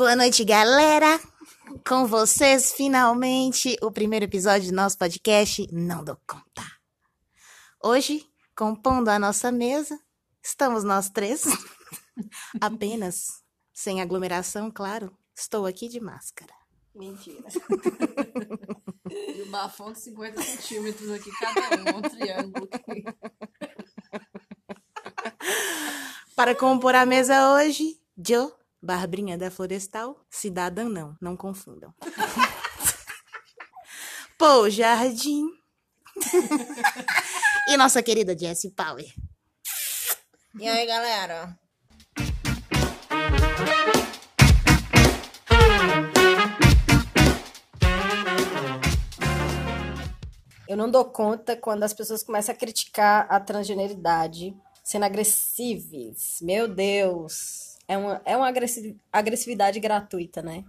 Boa noite, galera. Com vocês, finalmente, o primeiro episódio do nosso podcast Não Dou Conta. Hoje, compondo a nossa mesa, estamos nós três. Apenas, sem aglomeração, claro. Estou aqui de máscara. Mentira. e o bafão de 50 centímetros aqui, cada um, um triângulo. Para compor a mesa hoje, Joe, Barbrinha da Florestal, cidadã não, não confundam. Pô, Jardim. e nossa querida Jessie Power. E aí, galera? Eu não dou conta quando as pessoas começam a criticar a transgeneridade sendo agressivos. Meu Deus. É uma, é uma agressividade gratuita, né?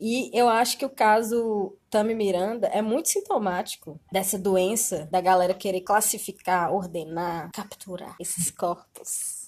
E eu acho que o caso Tami Miranda é muito sintomático dessa doença da galera querer classificar, ordenar, capturar esses corpos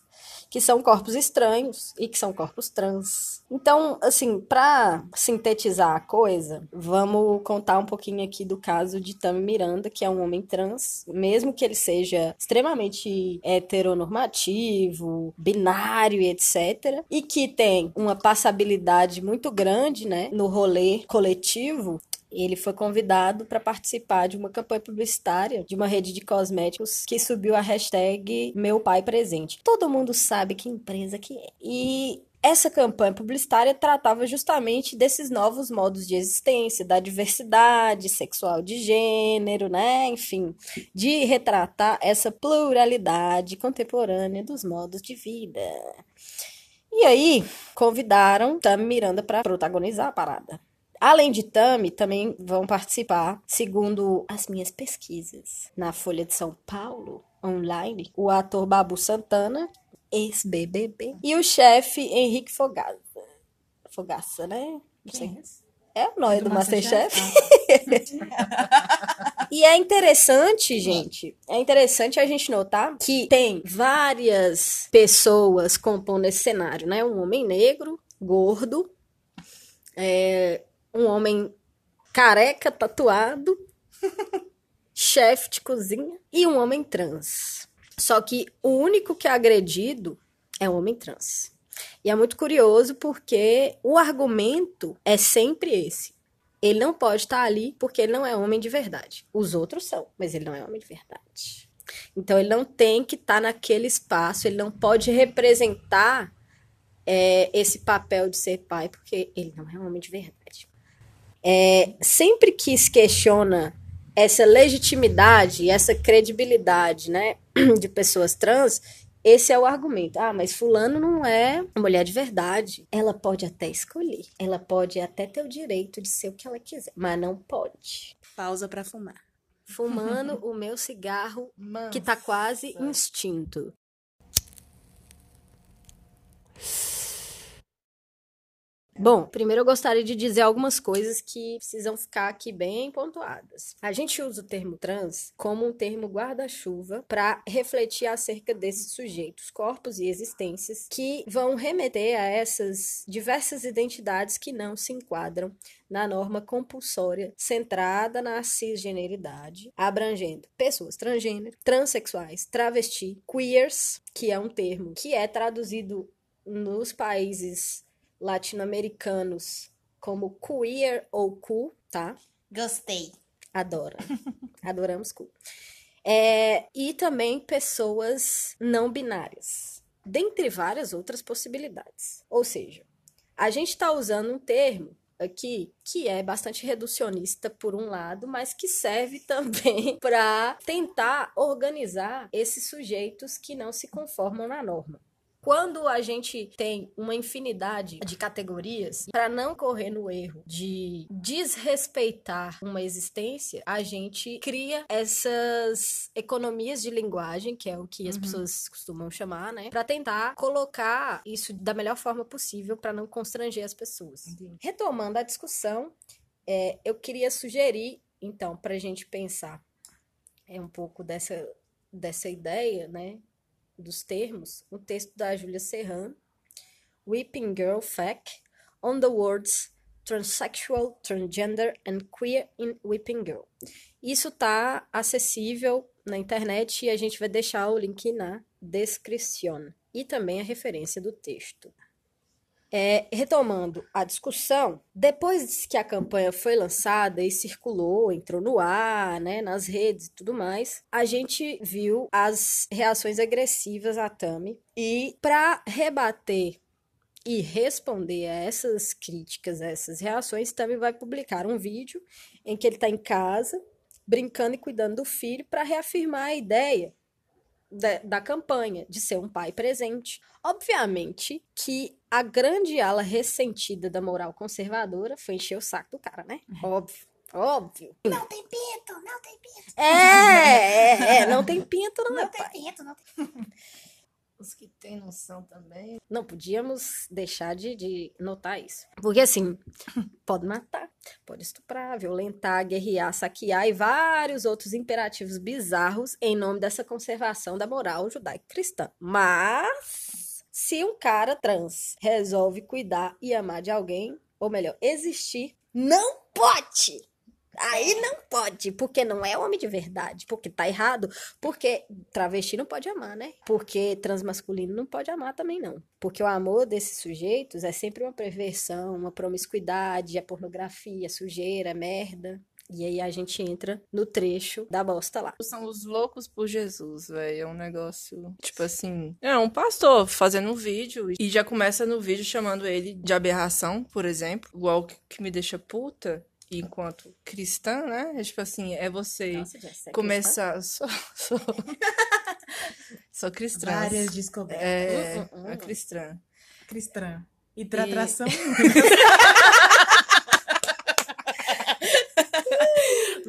que são corpos estranhos e que são corpos trans. Então, assim, para sintetizar a coisa, vamos contar um pouquinho aqui do caso de Tami Miranda, que é um homem trans, mesmo que ele seja extremamente heteronormativo, binário e etc, e que tem uma passabilidade muito grande, né, no rolê coletivo, ele foi convidado para participar de uma campanha publicitária de uma rede de cosméticos que subiu a hashtag Meu Pai Presente. Todo mundo sabe que empresa que é. E essa campanha publicitária tratava justamente desses novos modos de existência, da diversidade sexual de gênero, né? Enfim, de retratar essa pluralidade contemporânea dos modos de vida. E aí, convidaram Tami Miranda para protagonizar a parada. Além de Tami, também vão participar, segundo as minhas pesquisas, na Folha de São Paulo, online, o ator Babu Santana, ex-BBB, e o chefe Henrique Fogaça. Fogaça, né? Não sei. É, é o nome do, do Masterchef. Masterchef. e é interessante, gente, é interessante a gente notar que tem várias pessoas compondo esse cenário, né? Um homem negro, gordo, é, um homem careca, tatuado, chefe de cozinha e um homem trans. Só que o único que é agredido é o homem trans. E é muito curioso porque o argumento é sempre esse. Ele não pode estar ali porque ele não é homem de verdade. Os outros são, mas ele não é homem de verdade. Então ele não tem que estar naquele espaço, ele não pode representar é, esse papel de ser pai, porque ele não é homem de verdade. É, sempre que se questiona essa legitimidade, essa credibilidade, né, de pessoas trans, esse é o argumento. Ah, mas fulano não é mulher de verdade. Ela pode até escolher. Ela pode até ter o direito de ser o que ela quiser, mas não pode. Pausa para fumar. Fumando o meu cigarro Mansa. que tá quase instinto. Bom, primeiro eu gostaria de dizer algumas coisas que precisam ficar aqui bem pontuadas. A gente usa o termo trans como um termo guarda-chuva para refletir acerca desses sujeitos, corpos e existências que vão remeter a essas diversas identidades que não se enquadram na norma compulsória centrada na cisgeneridade, abrangendo pessoas transgênero, transexuais, travesti, queers, que é um termo que é traduzido nos países latino-americanos como queer ou cool, tá? Gostei. Adoro. Adoramos cool. É, e também pessoas não binárias, dentre várias outras possibilidades. Ou seja, a gente está usando um termo aqui que é bastante reducionista por um lado, mas que serve também para tentar organizar esses sujeitos que não se conformam na norma. Quando a gente tem uma infinidade de categorias, para não correr no erro de desrespeitar uma existência, a gente cria essas economias de linguagem, que é o que as uhum. pessoas costumam chamar, né? Para tentar colocar isso da melhor forma possível para não constranger as pessoas. Entendi. Retomando a discussão, é, eu queria sugerir, então, para a gente pensar é um pouco dessa, dessa ideia, né? Dos termos, um texto da Júlia Serran, Weeping Girl Fact, on the words transsexual, transgender and queer in Weeping Girl. Isso tá acessível na internet e a gente vai deixar o link na descrição e também a referência do texto. É, retomando a discussão, depois que a campanha foi lançada e circulou, entrou no ar, né, nas redes e tudo mais, a gente viu as reações agressivas à Tami. E para rebater e responder a essas críticas, a essas reações, Tami vai publicar um vídeo em que ele está em casa, brincando e cuidando do filho, para reafirmar a ideia da, da, campanha de ser um pai presente. Obviamente que a grande ala ressentida da moral conservadora foi encher o saco do cara, né? Óbvio. Óbvio. Não tem pinto, não tem pinto. É, é, é não tem pinto, não, não é tem pai. pinto, não tem Os que têm noção também. Não podíamos deixar de, de notar isso. Porque assim, pode matar, pode estuprar, violentar, guerrear, saquear e vários outros imperativos bizarros em nome dessa conservação da moral judaico-cristã. Mas se um cara trans resolve cuidar e amar de alguém, ou melhor, existir, não pode! Aí não pode, porque não é homem de verdade, porque tá errado, porque travesti não pode amar, né? Porque transmasculino não pode amar também não. Porque o amor desses sujeitos é sempre uma perversão, uma promiscuidade, é pornografia, sujeira, merda. E aí a gente entra no trecho da bosta lá. São os loucos por Jesus, velho. É um negócio, tipo assim. É um pastor fazendo um vídeo e já começa no vídeo chamando ele de aberração, por exemplo. Igual que me deixa puta enquanto cristã, né? É tipo assim, é você Nossa, é começar. Sou, sou, sou cristã. Várias descobertas. É, Hum, hum, hum. a cristã. Cristã. E pra E-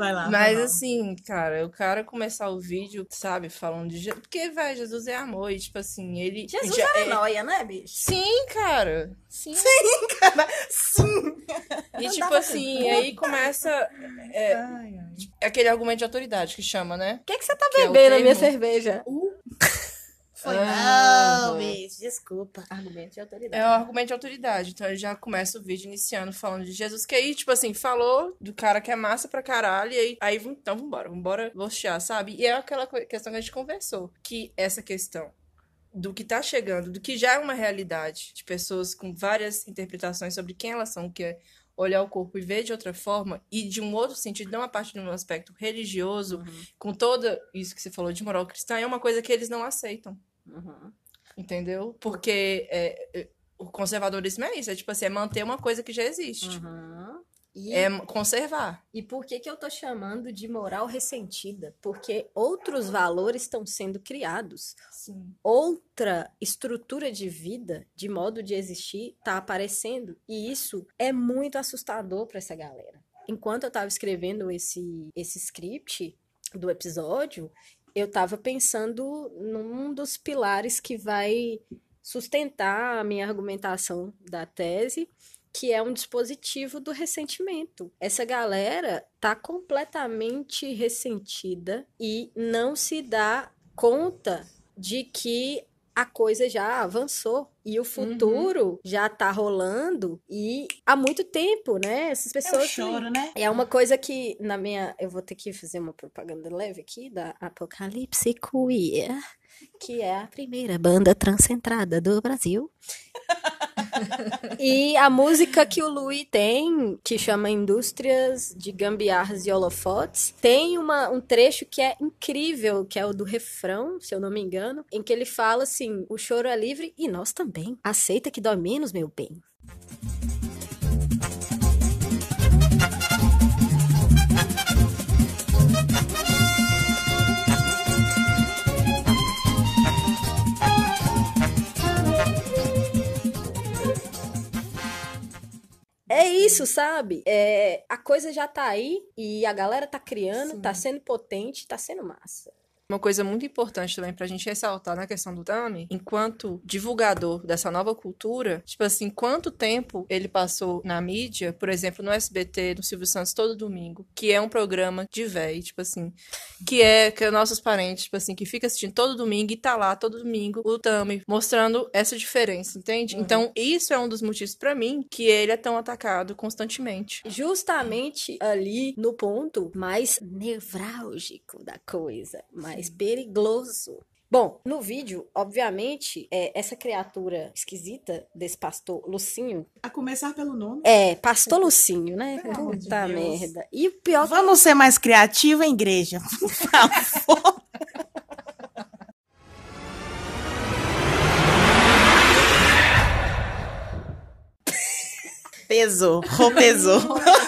Vai lá. Mas vai lá. assim, cara, o cara começar o vídeo, sabe, falando de Jesus. Porque, velho, Jesus é amor. E, tipo assim, ele. Jesus já é noia, né, bicho? Sim, cara. Sim. Cara, sim. E, Não tipo assim, aí começa é, Ai, ai. aquele argumento de autoridade que chama, né? O que, que você tá Que é bebendo a minha termo. cerveja? Foi Ah, não, bicho, desculpa. Argumento de É autoridade. o argumento de autoridade. Então ele já começa o vídeo iniciando falando de Jesus. Que aí, tipo assim, falou do cara que é massa pra caralho. E aí, aí então vambora, vambora vostear, sabe? E é aquela questão que a gente conversou. Que essa questão do que tá chegando, do que já é uma realidade, de pessoas com várias interpretações sobre quem elas são, que é olhar o corpo e ver de outra forma, e de um outro sentido, não a partir de um aspecto religioso, Uhum, com toda isso que você falou de moral cristã, é uma coisa que eles não aceitam. Uhum. Entendeu? Porque é, é, o conservadorismo é isso, é tipo assim, é manter uma coisa que já existe. Uhum. E, É conservar. e por que, que eu tô chamando de moral ressentida? Porque outros valores estão sendo criados. Sim. Outra estrutura de vida, de modo de existir, tá aparecendo. E isso é muito assustador para essa galera. Enquanto eu tava escrevendo esse, esse script do episódio, eu tava pensando num dos pilares que vai sustentar a minha argumentação da tese, que é um dispositivo do ressentimento. Essa galera tá completamente ressentida e não se dá conta de que a coisa já avançou e o futuro já tá rolando e há muito tempo, né? Essas É pessoas um choro, né? é uma coisa que na minha. Eu vou ter que fazer uma propaganda leve aqui da Apocalipse Queer, que é a primeira banda transcentrada do Brasil. E a música que o Louis tem, que chama Indústrias de Gambiarras e Holofotes, tem uma, um trecho que é incrível, que é o do refrão, se eu não me engano, em que ele fala assim: o choro é livre e nós também. Aceita que dói menos, meu bem. É isso, sabe? É, a coisa já tá aí e a galera tá criando, tá sendo potente, tá sendo massa. Uma coisa muito importante também pra gente ressaltar na questão do Tami, enquanto divulgador dessa nova cultura, tipo assim, quanto tempo ele passou na mídia, por exemplo, no SBT, no Silvio Santos todo domingo, que é um programa de véi, tipo assim, que é que é nossos parentes, tipo assim, que fica assistindo todo domingo e tá lá todo domingo o Tami mostrando essa diferença, entende? Então, isso é um dos motivos pra mim que ele é tão atacado constantemente. Justamente ali no ponto mais nevrálgico da coisa, mais perigoso. Bom, no vídeo, obviamente, é, essa criatura esquisita desse pastor Lucinho. A começar pelo nome. É, pastor Lucinho, né? Pelo de Puta Deus. merda. E o pior Vamos ser mais criativos, hein, igreja? Por favor. Pesou,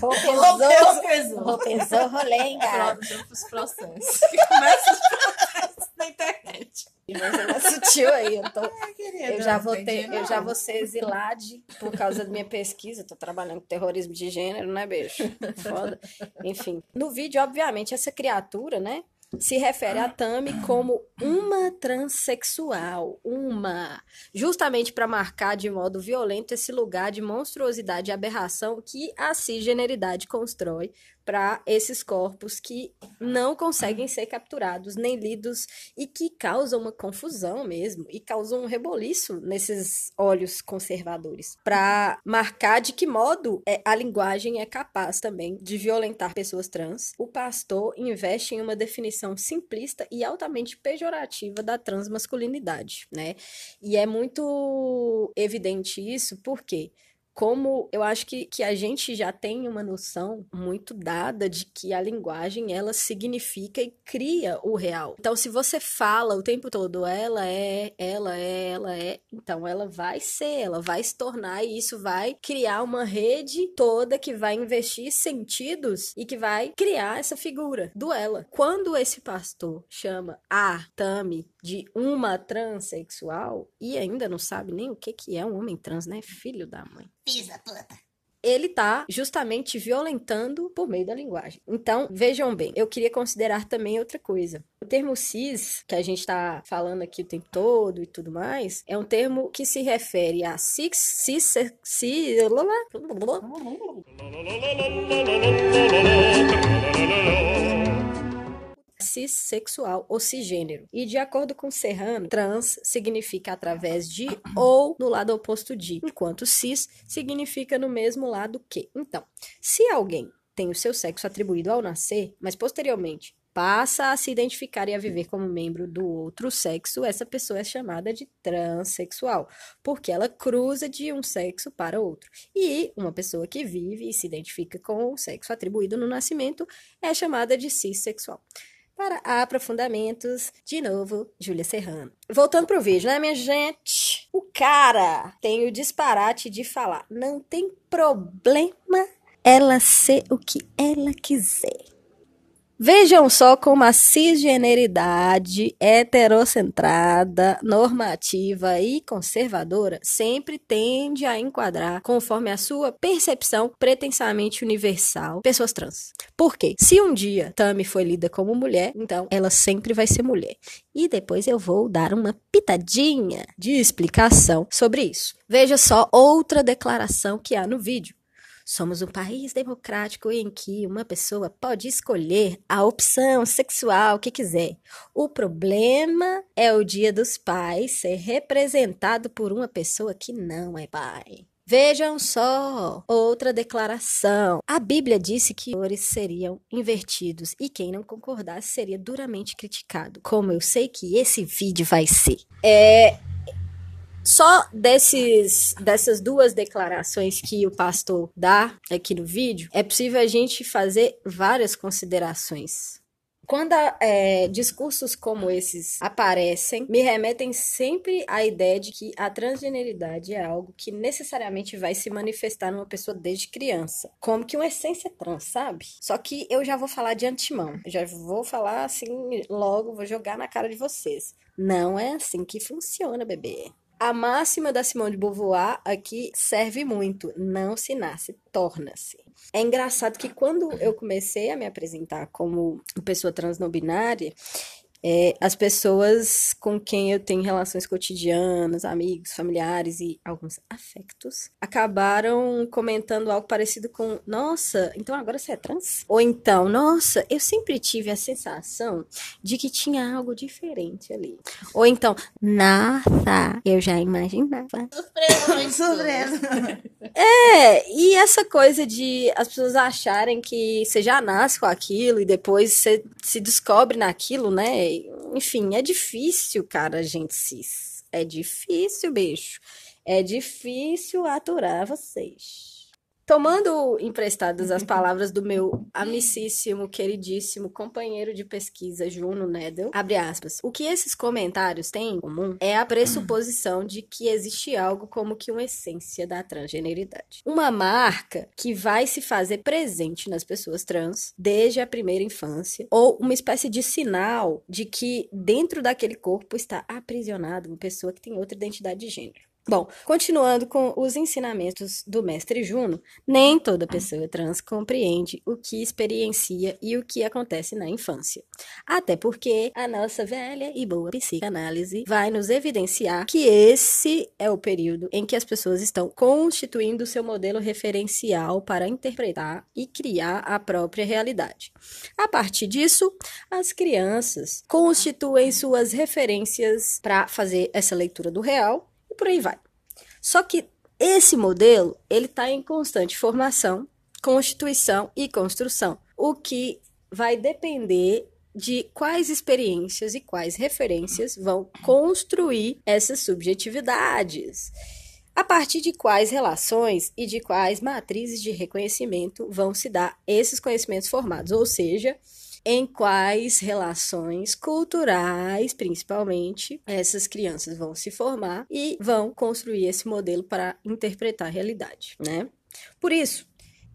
rô pesou. Pesou, Rô pesou, rolenga. Os processos. Começa os processos na internet. Mas é mais sutil aí. Eu, tô, eu já vou ter, eu já vou ser exilade por causa da minha pesquisa. Tô trabalhando com terrorismo de gênero, né, beijo? Foda. Enfim. No vídeo, obviamente, essa criatura, né? Se refere a Tami como uma transexual, uma, justamente para marcar de modo violento esse lugar de monstruosidade e aberração que a cisgeneridade constrói para esses corpos que não conseguem ser capturados nem lidos e que causam uma confusão mesmo e causam um reboliço nesses olhos conservadores para marcar de que modo é, a linguagem é capaz também de violentar pessoas trans. O pastor investe em uma definição simplista e altamente pejorativa da transmasculinidade, né? E é muito evidente isso porque como eu acho que, que a gente já tem uma noção muito dada de que a linguagem ela significa e cria o real. Então, se você fala o tempo todo ela é, ela é, ela é, então ela vai ser, ela vai se tornar e isso vai criar uma rede toda que vai investir sentidos e que vai criar essa figura do ela. Quando esse pastor chama a Tami de uma transexual e ainda não sabe nem o que que é um homem trans, né? Filho da mãe Pisa, puta. ele tá justamente violentando por meio da linguagem. Então, vejam bem, eu queria considerar também outra coisa. O termo cis, que a gente tá falando aqui o tempo todo e tudo mais, é um termo que se refere a cis, cis, cis, cissexual ou cisgênero. E de acordo com Serrano, trans significa através de ou no lado oposto de, enquanto cis significa no mesmo lado que. Então, se alguém tem o seu sexo atribuído ao nascer, mas posteriormente passa a se identificar e a viver como membro do outro sexo, essa pessoa é chamada de transexual, porque ela cruza de um sexo para outro. E uma pessoa que vive e se identifica com o sexo atribuído no nascimento é chamada de cissexual. Para aprofundamentos, de novo, Júlia Serrano. Voltando pro vídeo, né, minha gente? O cara tem o disparate de falar: não tem problema ela ser o que ela quiser. Vejam só como a cisgeneridade heterocentrada, normativa e conservadora sempre tende a enquadrar, conforme a sua percepção pretensamente universal, pessoas trans. Por quê? Se um dia Tami foi lida como mulher, então ela sempre vai ser mulher. E depois eu vou dar uma pitadinha de explicação sobre isso. Veja só outra declaração que há no vídeo. Somos um país democrático em que uma pessoa pode escolher a opção sexual que quiser. O problema é o dia dos pais ser representado por uma pessoa que não é pai. Vejam só outra declaração. A Bíblia disse que valores seriam invertidos e quem não concordasse seria duramente criticado. Como eu sei que esse vídeo vai ser. É, só desses, dessas duas declarações que o pastor dá aqui no vídeo, é possível a gente fazer várias considerações. Quando é, discursos como esses aparecem, me remetem sempre à ideia de que a transgeneridade é algo que necessariamente vai se manifestar numa pessoa desde criança. Como que uma essência trans, sabe? Só que eu já vou falar de antemão. Eu já vou falar assim logo, vou jogar na cara de vocês. Não é assim que funciona, bebê. A máxima da Simone de Beauvoir aqui serve muito. Não se nasce, torna-se. É engraçado que quando eu comecei a me apresentar como pessoa trans não binária, é, as pessoas com quem eu tenho relações cotidianas, amigos, familiares e alguns afectos, acabaram comentando algo parecido com: Nossa, então agora você é trans? Ou então, Nossa, eu sempre tive a sensação de que tinha algo diferente ali. Ou então, Nossa, eu já imaginava. Surpresa. É, e essa coisa de as pessoas acharem que você já nasce com aquilo e depois você se descobre naquilo, né? Enfim, é difícil, cara, gente cis. É difícil, bicho. É difícil aturar vocês. Tomando emprestadas as palavras do meu amicíssimo, queridíssimo companheiro de pesquisa, Juno Nedel, abre aspas. O que esses comentários têm em comum é a pressuposição de que existe algo como que uma essência da transgeneridade. Uma marca que vai se fazer presente nas pessoas trans desde a primeira infância, ou uma espécie de sinal de que dentro daquele corpo está aprisionada uma pessoa que tem outra identidade de gênero. Bom, continuando com os ensinamentos do mestre Juno, nem toda pessoa trans compreende o que experiencia e o que acontece na infância. Até porque a nossa velha e boa psicanálise vai nos evidenciar que esse é o período em que as pessoas estão constituindo seu modelo referencial para interpretar e criar a própria realidade. A partir disso, as crianças constituem suas referências para fazer essa leitura do real por aí vai. Só que esse modelo, ele está em constante formação, constituição e construção, o que vai depender de quais experiências e quais referências vão construir essas subjetividades. A partir de quais relações e de quais matrizes de reconhecimento vão se dar esses conhecimentos formados, ou seja, em quais relações culturais, principalmente, essas crianças vão se formar e vão construir esse modelo para interpretar a realidade, né? Por isso,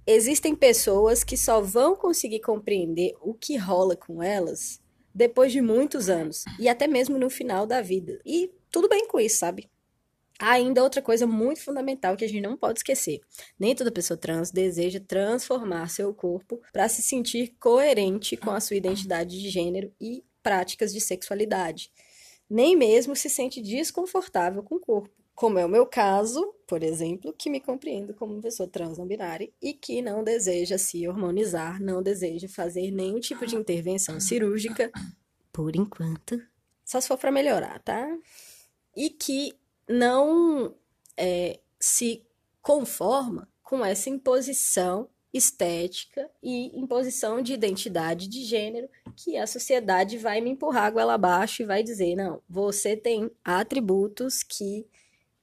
existem pessoas que só vão conseguir compreender o que rola com elas depois de muitos anos e até mesmo no final da vida. E tudo bem com isso, sabe? Ainda outra coisa muito fundamental que a gente não pode esquecer. Nem toda pessoa trans deseja transformar seu corpo para se sentir coerente com a sua identidade de gênero e práticas de sexualidade. Nem mesmo se sente desconfortável com o corpo. Como é o meu caso, por exemplo, que me compreendo como uma pessoa trans não binária e que não deseja se hormonizar, não deseja fazer nenhum tipo de intervenção cirúrgica, por enquanto. Só se for para melhorar, tá? E que não é, se conforma com essa imposição estética e imposição de identidade de gênero que a sociedade vai me empurrar goela abaixo e vai dizer, não, você tem atributos que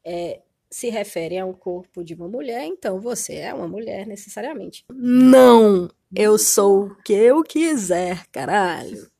é, se referem a um corpo de uma mulher, então você é uma mulher necessariamente. Não! Eu sou o que eu quiser, caralho.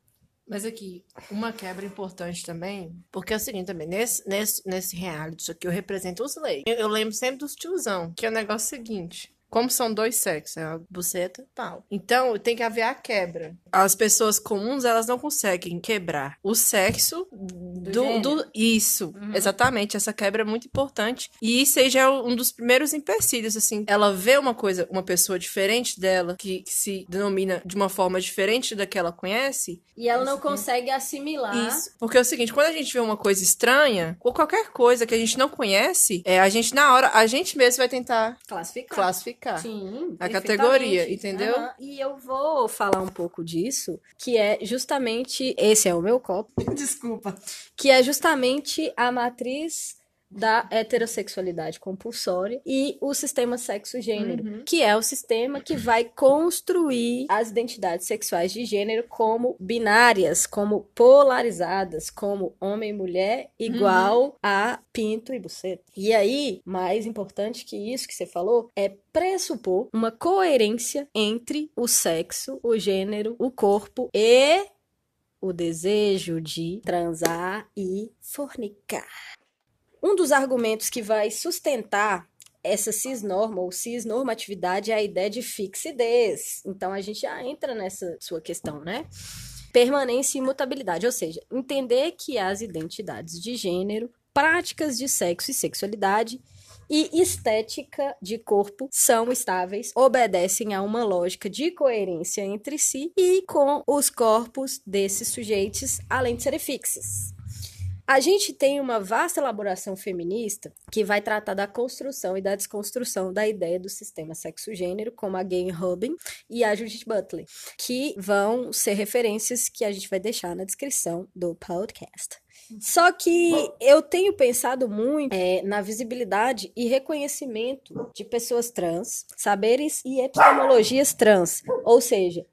Mas aqui, uma quebra importante também, porque é o seguinte também, nesse, nesse, nesse reality isso aqui eu represento os leigos. Eu, eu lembro sempre dos tiozão, que é o negócio seguinte. Como são dois sexos, é a buceta e pau. Então, tem que haver a quebra. As pessoas comuns, elas não conseguem quebrar o sexo do... do, isso, exatamente. Essa quebra é muito importante. E já é um dos primeiros empecilhos, assim. Ela vê uma coisa, uma pessoa diferente dela, que, que se denomina de uma forma diferente da que ela conhece. E ela não consegue assimilar. Isso. Porque é o seguinte, quando a gente vê uma coisa estranha, ou qualquer coisa que a gente não conhece, é, a gente, na hora, a gente mesmo vai tentar Classificar. classificar. Sim, A categoria, entendeu? Aham. E eu vou falar um pouco disso, que é justamente esse é o meu copo, Desculpa. que é justamente a matriz da heterossexualidade compulsória e o sistema sexo-gênero, que é o sistema que vai construir as identidades sexuais de gênero como binárias, como polarizadas, como homem e mulher igual a pinto e buceta. E aí, mais importante que isso que você falou, é pressupor uma coerência entre o sexo, o gênero, o corpo e o desejo de transar e fornicar. Um dos argumentos que vai sustentar essa cisnorma ou cisnormatividade é a ideia de fixidez. Então a gente já entra nessa sua questão, né? Permanência e imutabilidade, ou seja, entender que as identidades de gênero práticas de sexo e sexualidade e estética de corpo são estáveis, obedecem a uma lógica de coerência entre si e com os corpos desses sujeitos, além de serem fixos. A gente tem uma vasta elaboração feminista que vai tratar da construção e da desconstrução da ideia do sistema sexo-gênero, como a Gay Rubin e a Judith Butler, que vão ser referências que a gente vai deixar na descrição do podcast. Só que eu tenho pensado muito é, na visibilidade e reconhecimento de pessoas trans, saberes e epistemologias trans, ou seja,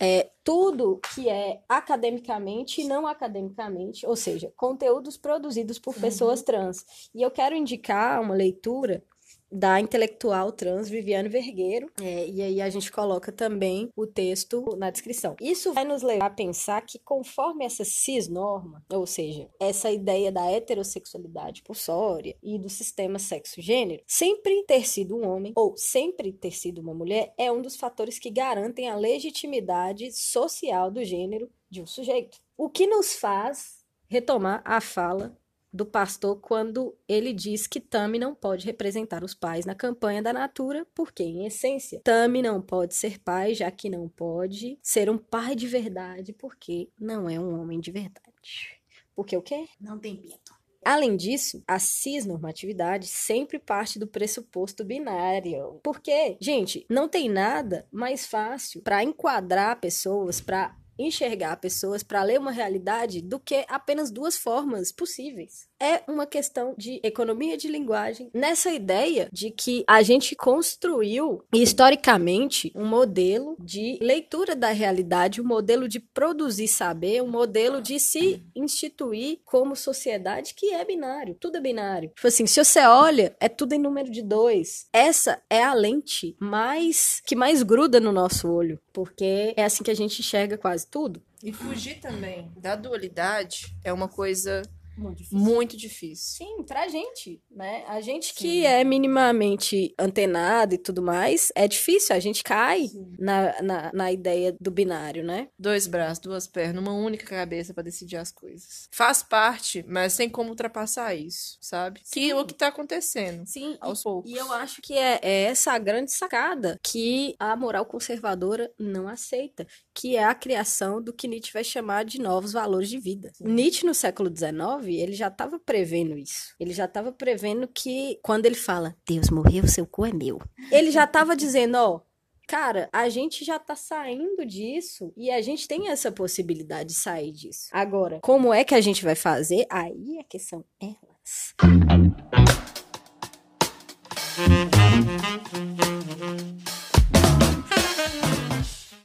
é, tudo que é academicamente e não academicamente, ou seja, conteúdos produzidos por pessoas trans. E eu quero indicar uma leitura da intelectual trans Viviane Vergueiro, é, e aí a gente coloca também o texto na descrição. Isso vai nos levar a pensar que conforme essa cisnorma, ou seja, essa ideia da heterossexualidade possória e do sistema sexo-gênero, sempre ter sido um homem ou sempre ter sido uma mulher é um dos fatores que garantem a legitimidade social do gênero de um sujeito. O que nos faz retomar a fala do pastor quando ele diz que Tami não pode representar os pais na campanha da Natura, porque, em essência, Tami não pode ser pai, já que não pode ser um pai de verdade, porque não é um homem de verdade. Porque o quê? Não tem pinto. Além disso, a cisnormatividade sempre parte do pressuposto binário. Porque, gente, não tem nada mais fácil para enquadrar pessoas, para enxergar pessoas, para ler uma realidade, do que apenas duas formas possíveis. É uma questão de economia de linguagem, nessa ideia de que a gente construiu historicamente um modelo de leitura da realidade, um modelo de produzir saber, um modelo de se instituir como sociedade que é binário. Tudo é binário. Tipo assim, se você olha, é tudo em número de dois. Essa é a lente mais que mais gruda no nosso olho, porque é assim que a gente enxerga quase tudo. E fugir também da dualidade é uma coisa Muito difícil. muito difícil. Sim, pra gente, né? A gente Sim. que é minimamente antenado e tudo mais, é difícil, a gente cai na, na, na ideia do binário, né? Dois braços, duas pernas, uma única cabeça pra decidir as coisas. Faz parte, mas tem como ultrapassar isso, sabe? Que é o que tá acontecendo. Sim, Aos poucos. E eu acho que é, é essa a grande sacada que a moral conservadora não aceita, que é a criação do que Nietzsche vai chamar de novos valores de vida. Nietzsche, no século XIX, ele já estava prevendo isso. Ele já estava prevendo que, quando ele fala, Deus morreu, seu cu é meu. Ele já estava dizendo, ó, Cara, a gente já tá saindo disso e a gente tem essa possibilidade de sair disso. Agora, como é que a gente vai fazer? Aí a questão é elas.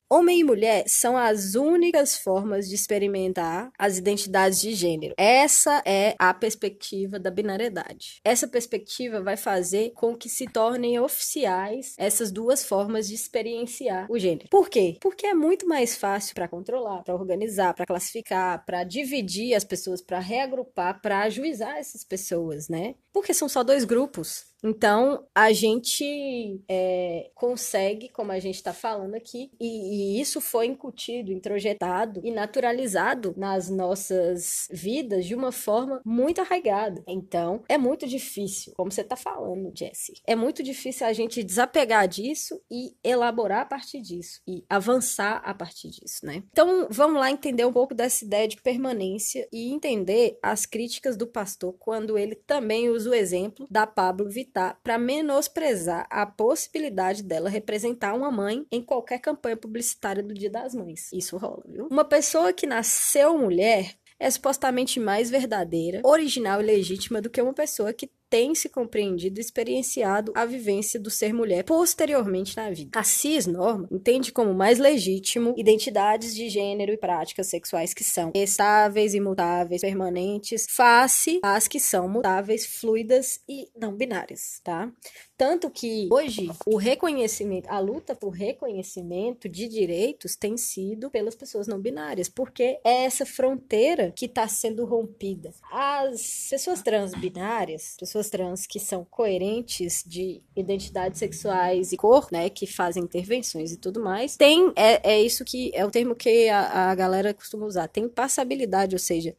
Homem e mulher são as únicas formas de experimentar as identidades de gênero. Essa é a perspectiva da binariedade. Essa perspectiva vai fazer com que se tornem oficiais essas duas formas de experienciar o gênero. Por quê? Porque é muito mais fácil para controlar, para organizar, para classificar, para dividir as pessoas, para reagrupar, para ajuizar essas pessoas, né? Porque são só dois grupos. Então, a gente é, consegue, como a gente está falando aqui, e, e isso foi incutido, introjetado e naturalizado nas nossas vidas de uma forma muito arraigada. Então, é muito difícil, como você está falando, Jesse, é muito difícil a gente desapegar disso e elaborar a partir disso, e avançar a partir disso, né? Então, vamos lá entender um pouco dessa ideia de permanência e entender as críticas do pastor quando ele também usa o exemplo da Pablo Vittar para menosprezar a possibilidade dela representar uma mãe em qualquer campanha publicitária do Dia das Mães. Isso rola, viu? Uma pessoa que nasceu mulher é supostamente mais verdadeira, original e legítima do que uma pessoa que tem se compreendido e experienciado a vivência do ser mulher posteriormente na vida. A cis-norma entende como mais legítimo identidades de gênero e práticas sexuais que são estáveis, imutáveis, permanentes, face às que são mutáveis, fluidas e não binárias, tá? Tanto que hoje o reconhecimento, a luta por reconhecimento de direitos tem sido pelas pessoas não binárias, porque é essa fronteira que está sendo rompida. As pessoas transbinárias, pessoas trans que são coerentes de identidades sexuais e cor, né, que fazem intervenções e tudo mais, tem é, é isso que é o termo que a, a galera costuma usar, tem passabilidade, ou seja,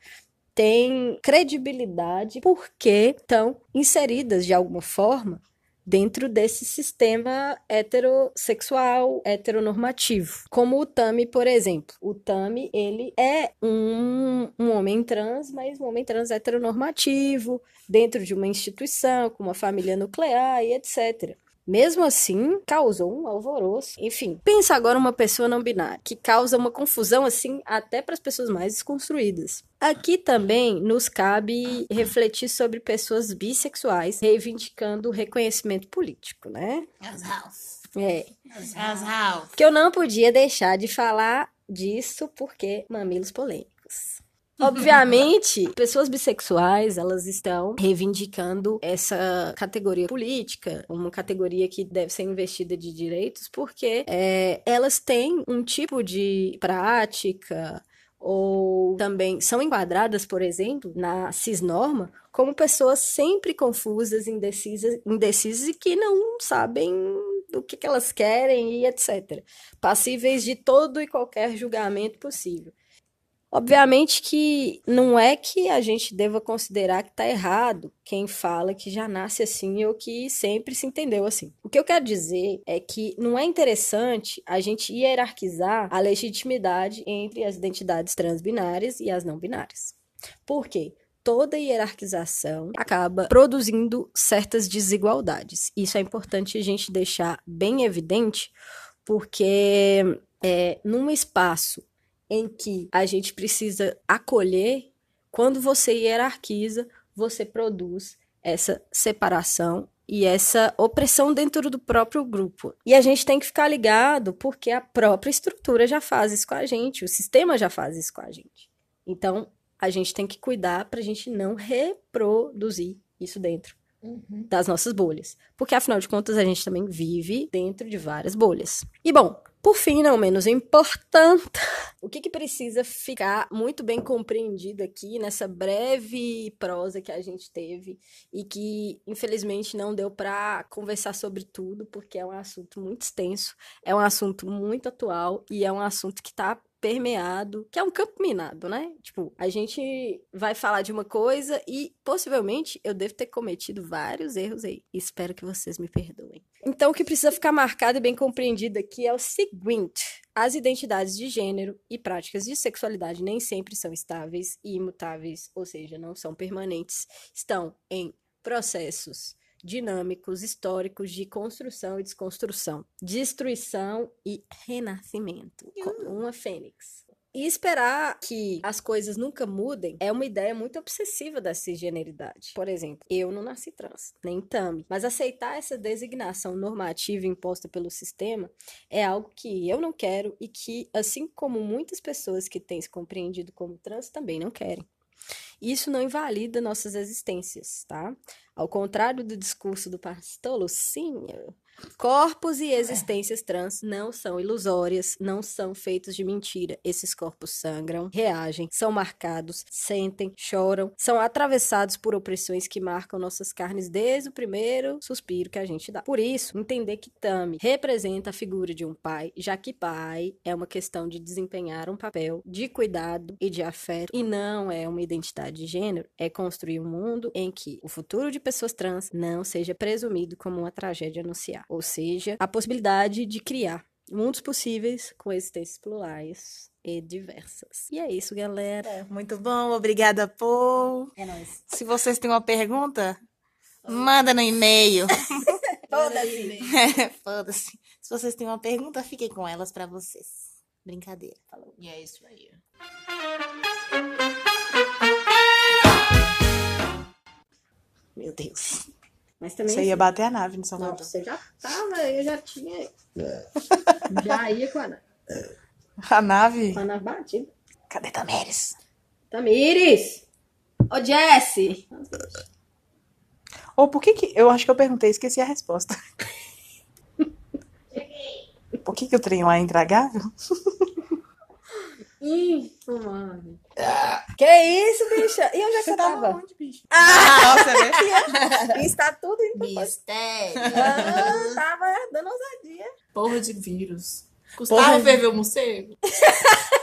têm credibilidade porque estão inseridas de alguma forma dentro desse sistema heterossexual, heteronormativo. Como o Tami, por exemplo. O Tami, ele é um, um homem trans, mas um homem trans heteronormativo, dentro de uma instituição, com uma família nuclear e etc. Mesmo assim, causou um alvoroço. Enfim, pensa agora uma pessoa não binária, que causa uma confusão assim até para as pessoas mais desconstruídas. Aqui também nos cabe refletir sobre pessoas bissexuais reivindicando o reconhecimento político, né? As house. É. As house. Que eu não podia deixar de falar disso porque mamilos polêmicos. Obviamente, pessoas bissexuais, elas estão reivindicando essa categoria política, uma categoria que deve ser investida de direitos, porque é, elas têm um tipo de prática ou também são enquadradas, por exemplo, na cisnorma, como pessoas sempre confusas, indecisas, indecisas e que não sabem o que, que elas querem e etc. Passíveis de todo e qualquer julgamento possível. Obviamente que não é que a gente deva considerar que está errado quem fala que já nasce assim ou que sempre se entendeu assim. O que eu quero dizer é que não é interessante a gente hierarquizar a legitimidade entre as identidades transbinárias e as não binárias. Por quê? Toda hierarquização acaba produzindo certas desigualdades. Isso é importante a gente deixar bem evidente, porque é, num espaço em que a gente precisa acolher, quando você hierarquiza, você produz essa separação e essa opressão dentro do próprio grupo. E a gente tem que ficar ligado porque a própria estrutura já faz isso com a gente, o sistema já faz isso com a gente. Então, a gente tem que cuidar para a gente não reproduzir isso dentro Uhum. das nossas bolhas. Porque, afinal de contas, a gente também vive dentro de várias bolhas. E, bom, por fim, não menos importante, o que, que precisa ficar muito bem compreendido aqui nessa breve prosa que a gente teve e que, infelizmente, não deu para conversar sobre tudo, porque é um assunto muito extenso, é um assunto muito atual e é um assunto que está permeado, que é um campo minado, né? Tipo, a gente vai falar de uma coisa e possivelmente eu devo ter cometido vários erros aí. Espero que vocês me perdoem. Então, o que precisa ficar marcado e bem compreendido aqui é o seguinte: as identidades de gênero e práticas de sexualidade nem sempre são estáveis e imutáveis, ou seja, não são permanentes, estão em processos dinâmicos, históricos de construção e desconstrução, destruição e renascimento, como uma fênix. E esperar que as coisas nunca mudem é uma ideia muito obsessiva da cisgeneridade. Por exemplo, eu não nasci trans, nem tami, mas aceitar essa designação normativa imposta pelo sistema é algo que eu não quero e que, assim como muitas pessoas que têm se compreendido como trans, também não querem. Isso não invalida nossas existências, tá? Ao contrário do discurso do pastor Lucinho, corpos e existências trans não são ilusórias, não são feitos de mentira. Esses corpos sangram, reagem, são marcados, sentem, choram, são atravessados por opressões que marcam nossas carnes desde o primeiro suspiro que a gente dá. Por isso, entender que Tami representa a figura de um pai, já que pai é uma questão de desempenhar um papel de cuidado e de afeto e não é uma identidade de gênero, é construir um mundo em que o futuro de pessoas trans não seja presumido como uma tragédia anunciar, ou seja, a possibilidade de criar mundos possíveis com existências plurais e diversas. E é isso, galera. Muito bom, obrigada, Paul. É nóis. Se vocês têm uma pergunta, manda no e-mail. Foda-se. Foda-se. Se vocês têm uma pergunta, fiquem com elas pra vocês. Brincadeira. Falou. E é isso aí. Meu Deus. Mas também Você ia bater a nave no Salvador. Nossa, eu já tava, eu já tinha. Já ia com a, A nave? com a nave batida. Cadê Tamires? Tamires! Ô, Jesse! Ou por que que... Eu acho que eu perguntei e esqueci a resposta. Por que que o trem lá é intragável? Infumado. Que isso, bicha? E onde é que você tava? onde, bicho? Ah, você vê? Está tudo pra Mistério. Ah, tava dando ousadia. Porra de vírus. Custava ferver o morcego?